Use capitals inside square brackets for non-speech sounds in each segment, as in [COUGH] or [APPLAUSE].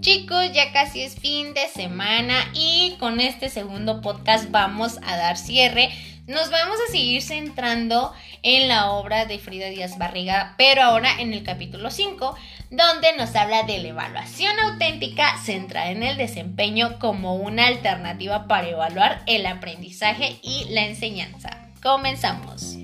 Chicos, ya casi es fin de semana y con este segundo podcast vamos a dar cierre. Nos vamos a seguir centrando en la obra de Frida Díaz Barriga, pero ahora en el capítulo 5, donde nos habla de la evaluación auténtica centrada en el desempeño como una alternativa para evaluar el aprendizaje y la enseñanza. Comenzamos.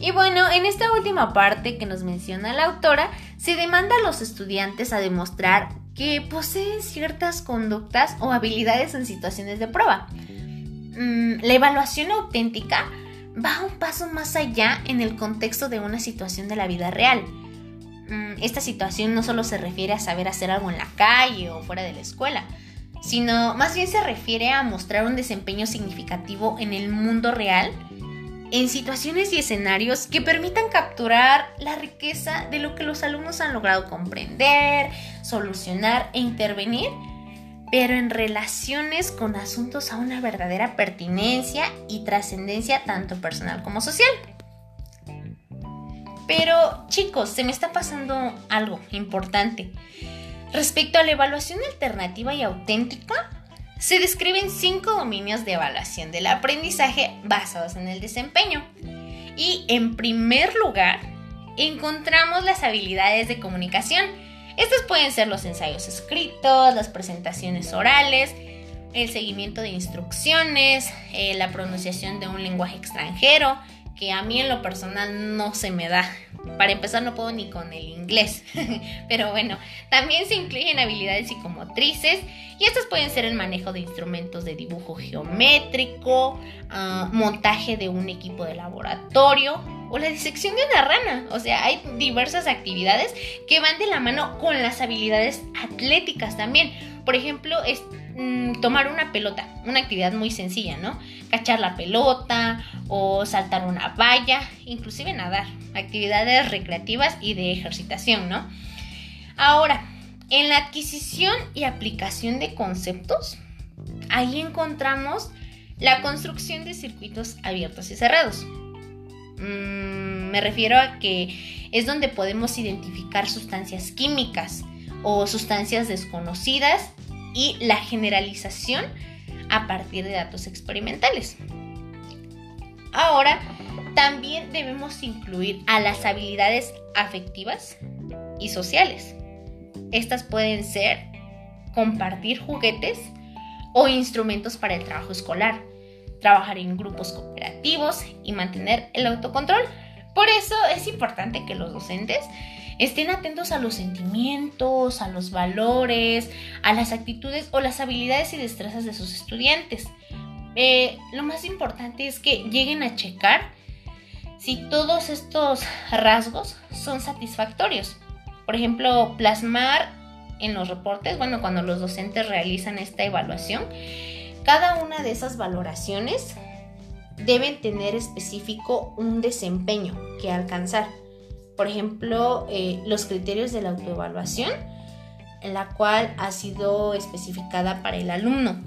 Y bueno, en esta última parte que nos menciona la autora, se demanda a los estudiantes a demostrar que poseen ciertas conductas o habilidades en situaciones de prueba. Mm, la evaluación auténtica va un paso más allá en el contexto de una situación de la vida real. Mm, esta situación no solo se refiere a saber hacer algo en la calle o fuera de la escuela, sino más bien se refiere a mostrar un desempeño significativo en el mundo real en situaciones y escenarios que permitan capturar la riqueza de lo que los alumnos han logrado comprender, solucionar e intervenir, pero en relaciones con asuntos a una verdadera pertinencia y trascendencia tanto personal como social. Pero chicos, se me está pasando algo importante. Respecto a la evaluación alternativa y auténtica, se describen cinco dominios de evaluación del aprendizaje basados en el desempeño. Y en primer lugar, encontramos las habilidades de comunicación. Estas pueden ser los ensayos escritos, las presentaciones orales, el seguimiento de instrucciones, eh, la pronunciación de un lenguaje extranjero, que a mí en lo personal no se me da. Para empezar no puedo ni con el inglés. [LAUGHS] Pero bueno, también se incluyen habilidades psicomotrices y estas pueden ser el manejo de instrumentos de dibujo geométrico, ah, montaje de un equipo de laboratorio o la disección de una rana. O sea, hay diversas actividades que van de la mano con las habilidades atléticas también. Por ejemplo, Mm, tomar una pelota, una actividad muy sencilla, ¿no? Cachar la pelota o saltar una valla, inclusive nadar, actividades recreativas y de ejercitación, ¿no? Ahora, en la adquisición y aplicación de conceptos, ahí encontramos la construcción de circuitos abiertos y cerrados. Mm, me refiero a que es donde podemos identificar sustancias químicas o sustancias desconocidas y la generalización a partir de datos experimentales. Ahora, también debemos incluir a las habilidades afectivas y sociales. Estas pueden ser compartir juguetes o instrumentos para el trabajo escolar, trabajar en grupos cooperativos y mantener el autocontrol. Por eso es importante que los docentes estén atentos a los sentimientos, a los valores, a las actitudes o las habilidades y destrezas de sus estudiantes. Eh, lo más importante es que lleguen a checar si todos estos rasgos son satisfactorios. Por ejemplo, plasmar en los reportes, bueno, cuando los docentes realizan esta evaluación, cada una de esas valoraciones deben tener específico un desempeño que alcanzar por ejemplo, eh, los criterios de la autoevaluación, la cual ha sido especificada para el alumno.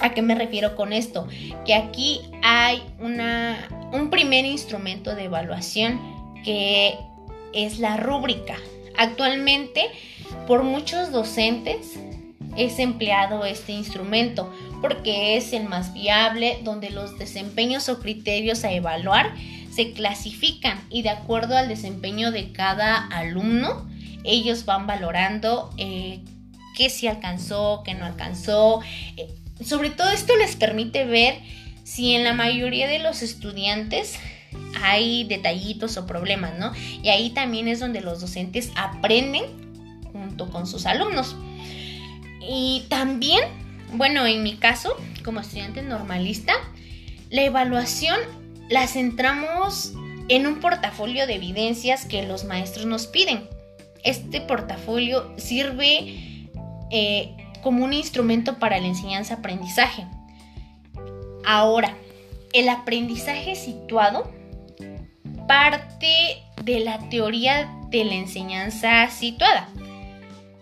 ¿A qué me refiero con esto? Que aquí hay una, un primer instrumento de evaluación que es la rúbrica. Actualmente, por muchos docentes es empleado este instrumento porque es el más viable, donde los desempeños o criterios a evaluar se clasifican y de acuerdo al desempeño de cada alumno, ellos van valorando eh, qué sí alcanzó, qué no alcanzó. Eh, sobre todo esto les permite ver si en la mayoría de los estudiantes hay detallitos o problemas, ¿no? Y ahí también es donde los docentes aprenden junto con sus alumnos. Y también, bueno, en mi caso, como estudiante normalista, la evaluación la centramos en un portafolio de evidencias que los maestros nos piden. Este portafolio sirve eh, como un instrumento para la enseñanza-aprendizaje. Ahora, el aprendizaje situado parte de la teoría de la enseñanza situada,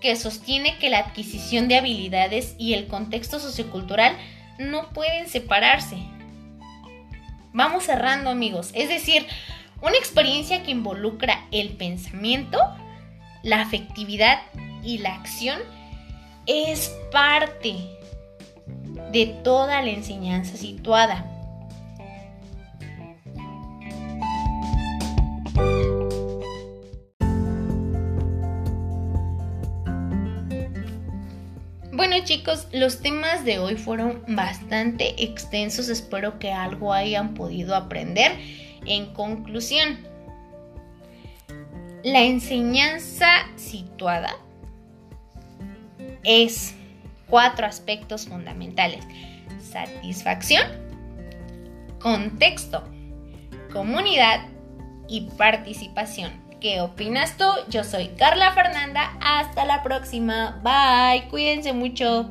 que sostiene que la adquisición de habilidades y el contexto sociocultural no pueden separarse. Vamos cerrando amigos, es decir, una experiencia que involucra el pensamiento, la afectividad y la acción es parte de toda la enseñanza situada. Bueno chicos, los temas de hoy fueron bastante extensos, espero que algo hayan podido aprender. En conclusión, la enseñanza situada es cuatro aspectos fundamentales. Satisfacción, contexto, comunidad y participación. ¿Qué opinas tú? Yo soy Carla Fernanda. Hasta la próxima. Bye. Cuídense mucho.